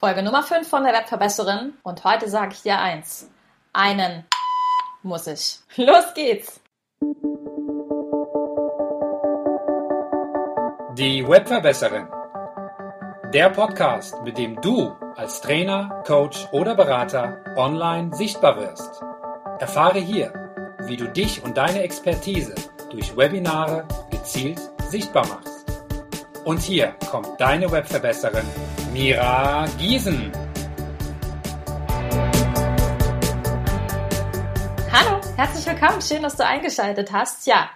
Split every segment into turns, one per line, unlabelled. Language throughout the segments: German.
Folge Nummer 5 von der Webverbesserin und heute sage ich dir eins. Einen muss ich. Los geht's!
Die Webverbesserin. Der Podcast, mit dem du als Trainer, Coach oder Berater online sichtbar wirst. Erfahre hier, wie du dich und deine Expertise durch Webinare gezielt sichtbar machst. Und hier kommt deine Webverbesserin Mira Giesen.
Hallo, herzlich willkommen. Schön, dass du eingeschaltet hast. Ja,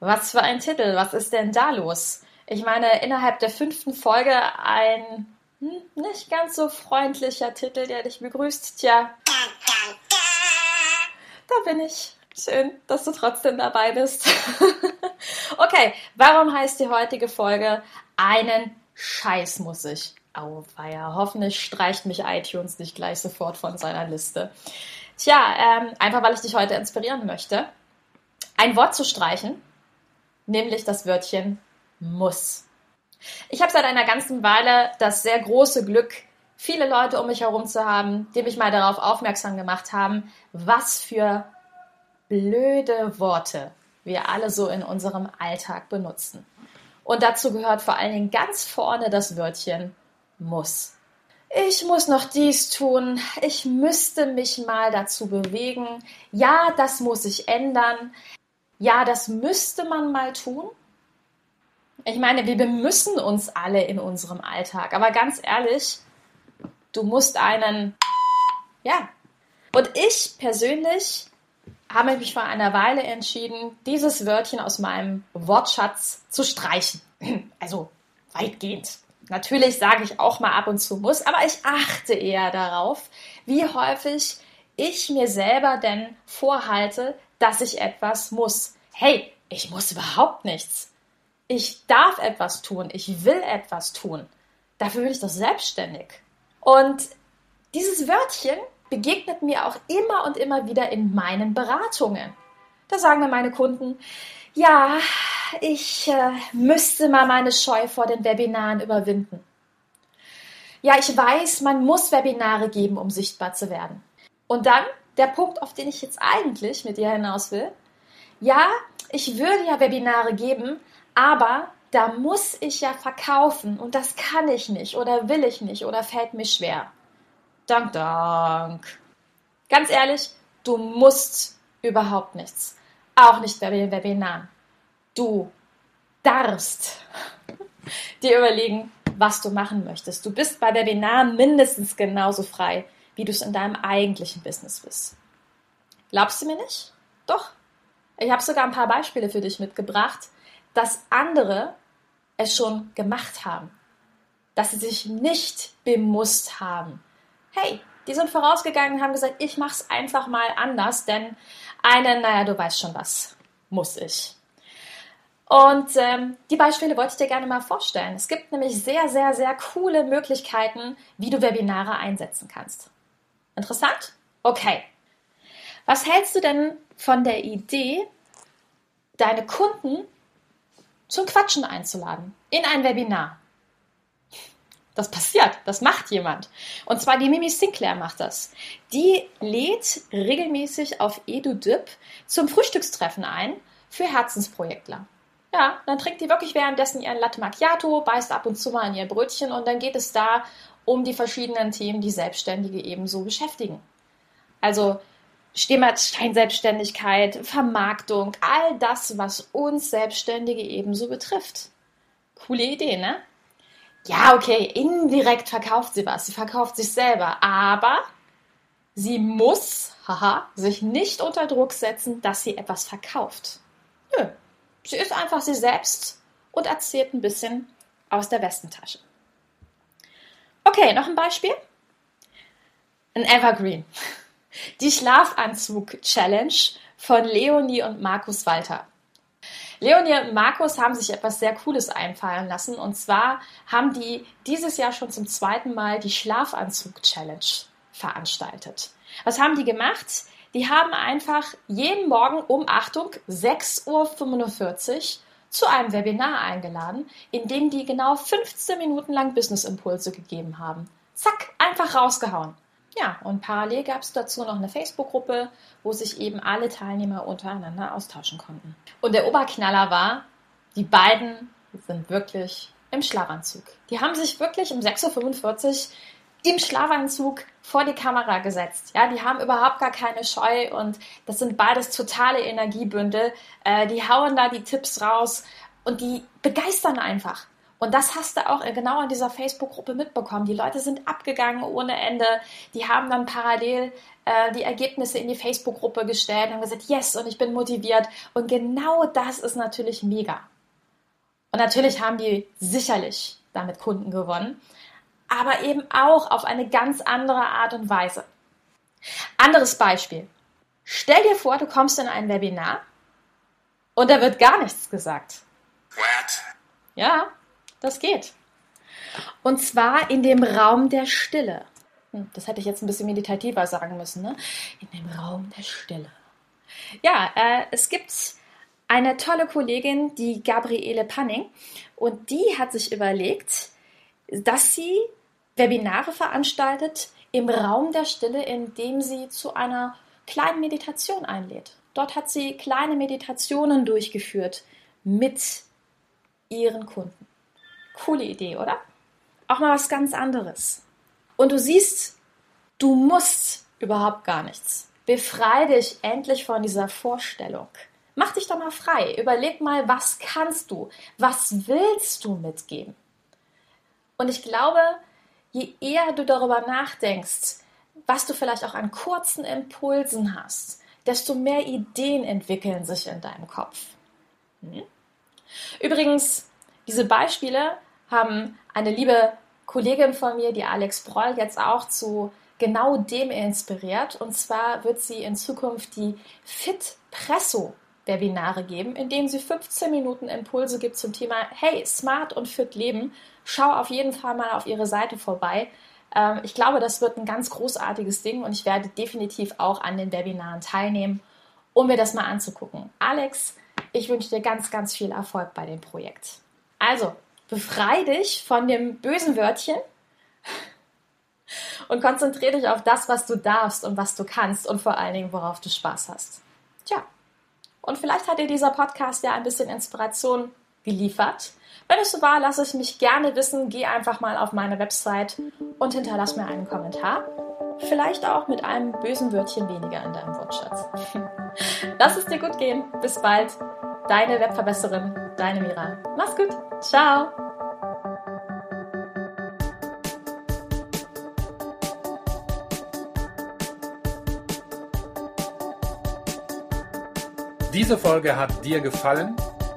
was für ein Titel. Was ist denn da los? Ich meine, innerhalb der fünften Folge ein hm, nicht ganz so freundlicher Titel, der dich begrüßt. Tja, da bin ich. Schön, dass du trotzdem dabei bist. okay, warum heißt die heutige Folge Einen Scheiß muss ich? Auweia, hoffentlich streicht mich iTunes nicht gleich sofort von seiner Liste. Tja, ähm, einfach weil ich dich heute inspirieren möchte, ein Wort zu streichen, nämlich das Wörtchen muss. Ich habe seit einer ganzen Weile das sehr große Glück, viele Leute um mich herum zu haben, die mich mal darauf aufmerksam gemacht haben, was für blöde Worte wir alle so in unserem Alltag benutzen. Und dazu gehört vor allen Dingen ganz vorne das Wörtchen muss. Ich muss noch dies tun. Ich müsste mich mal dazu bewegen. Ja, das muss ich ändern. Ja, das müsste man mal tun. Ich meine, wir müssen uns alle in unserem Alltag. Aber ganz ehrlich, du musst einen, ja. Und ich persönlich habe mich vor einer Weile entschieden, dieses Wörtchen aus meinem Wortschatz zu streichen. Also weitgehend. Natürlich sage ich auch mal ab und zu muss, aber ich achte eher darauf, wie häufig ich mir selber denn vorhalte, dass ich etwas muss. Hey, ich muss überhaupt nichts. Ich darf etwas tun, ich will etwas tun. Dafür bin ich doch selbstständig. Und dieses Wörtchen begegnet mir auch immer und immer wieder in meinen Beratungen. Da sagen mir meine Kunden, ja, ich äh, müsste mal meine Scheu vor den Webinaren überwinden. Ja, ich weiß, man muss Webinare geben, um sichtbar zu werden. Und dann der Punkt, auf den ich jetzt eigentlich mit dir hinaus will. Ja, ich würde ja Webinare geben, aber da muss ich ja verkaufen und das kann ich nicht oder will ich nicht oder fällt mir schwer. Dank, dank. Ganz ehrlich, du musst überhaupt nichts. Auch nicht bei den Webinaren du darfst dir überlegen, was du machen möchtest. Du bist bei Webinaren mindestens genauso frei, wie du es in deinem eigentlichen Business bist. Glaubst du mir nicht? Doch. Ich habe sogar ein paar Beispiele für dich mitgebracht, dass andere es schon gemacht haben. Dass sie sich nicht bemusst haben. Hey, die sind vorausgegangen und haben gesagt, ich mache es einfach mal anders, denn einen, naja, du weißt schon was, muss ich. Und ähm, die Beispiele wollte ich dir gerne mal vorstellen. Es gibt nämlich sehr, sehr, sehr coole Möglichkeiten, wie du Webinare einsetzen kannst. Interessant? Okay. Was hältst du denn von der Idee, deine Kunden zum Quatschen einzuladen in ein Webinar? Das passiert, das macht jemand. Und zwar die Mimi Sinclair macht das. Die lädt regelmäßig auf EduDip zum Frühstückstreffen ein für Herzensprojektler. Ja, dann trinkt die wirklich währenddessen ihren Latte Macchiato, beißt ab und zu mal an ihr Brötchen und dann geht es da um die verschiedenen Themen, die Selbstständige ebenso beschäftigen. Also Scheinselbstständigkeit, Vermarktung, all das, was uns Selbstständige ebenso betrifft. Coole Idee, ne? Ja, okay, indirekt verkauft sie was. Sie verkauft sich selber, aber sie muss, haha, sich nicht unter Druck setzen, dass sie etwas verkauft. Nö, Sie ist einfach sie selbst und erzählt ein bisschen aus der Westentasche. Okay, noch ein Beispiel. Ein Evergreen. Die Schlafanzug-Challenge von Leonie und Markus Walter. Leonie und Markus haben sich etwas sehr Cooles einfallen lassen. Und zwar haben die dieses Jahr schon zum zweiten Mal die Schlafanzug-Challenge veranstaltet. Was haben die gemacht? Die haben einfach jeden Morgen um, Achtung, 6.45 Uhr zu einem Webinar eingeladen, in dem die genau 15 Minuten lang Business-Impulse gegeben haben. Zack, einfach rausgehauen. Ja, und parallel gab es dazu noch eine Facebook-Gruppe, wo sich eben alle Teilnehmer untereinander austauschen konnten. Und der Oberknaller war, die beiden sind wirklich im Schlafanzug. Die haben sich wirklich um 6.45 Uhr im Schlafanzug vor die Kamera gesetzt. Ja, die haben überhaupt gar keine Scheu und das sind beides totale Energiebündel. Äh, die hauen da die Tipps raus und die begeistern einfach. Und das hast du auch genau in dieser Facebook-Gruppe mitbekommen. Die Leute sind abgegangen ohne Ende. Die haben dann parallel äh, die Ergebnisse in die Facebook-Gruppe gestellt und gesagt, yes, und ich bin motiviert. Und genau das ist natürlich mega. Und natürlich haben die sicherlich damit Kunden gewonnen, aber eben auch auf eine ganz andere Art und Weise. Anderes Beispiel. Stell dir vor, du kommst in ein Webinar und da wird gar nichts gesagt. What? Ja, das geht. Und zwar in dem Raum der Stille. Hm, das hätte ich jetzt ein bisschen meditativer sagen müssen, ne? In dem Raum der Stille. Ja, äh, es gibt eine tolle Kollegin, die Gabriele Panning, und die hat sich überlegt, dass sie Webinare veranstaltet im Raum der Stille, indem sie zu einer kleinen Meditation einlädt. Dort hat sie kleine Meditationen durchgeführt mit ihren Kunden. Coole Idee, oder? Auch mal was ganz anderes. Und du siehst, du musst überhaupt gar nichts. Befrei dich endlich von dieser Vorstellung. Mach dich doch mal frei. Überleg mal, was kannst du? Was willst du mitgeben? Und ich glaube, je eher du darüber nachdenkst, was du vielleicht auch an kurzen Impulsen hast, desto mehr Ideen entwickeln sich in deinem Kopf. Hm? Übrigens, diese Beispiele haben eine liebe Kollegin von mir, die Alex Broll, jetzt auch zu genau dem inspiriert. Und zwar wird sie in Zukunft die Fit Presso Webinare geben, in denen sie 15 Minuten Impulse gibt zum Thema Hey, smart und fit leben. Schau auf jeden Fall mal auf ihre Seite vorbei. Ähm, ich glaube, das wird ein ganz großartiges Ding und ich werde definitiv auch an den Webinaren teilnehmen, um mir das mal anzugucken. Alex, ich wünsche dir ganz, ganz viel Erfolg bei dem Projekt. Also, befrei dich von dem bösen Wörtchen und konzentriere dich auf das, was du darfst und was du kannst und vor allen Dingen, worauf du Spaß hast. Tja, und vielleicht hat dir dieser Podcast ja ein bisschen Inspiration geliefert. Wenn es so war, lass es mich gerne wissen. Geh einfach mal auf meine Website und hinterlass mir einen Kommentar. Vielleicht auch mit einem bösen Wörtchen weniger in deinem Wortschatz. Lass es dir gut gehen. Bis bald. Deine Webverbesserin, deine Mira. Mach's gut. Ciao.
Diese Folge hat dir gefallen?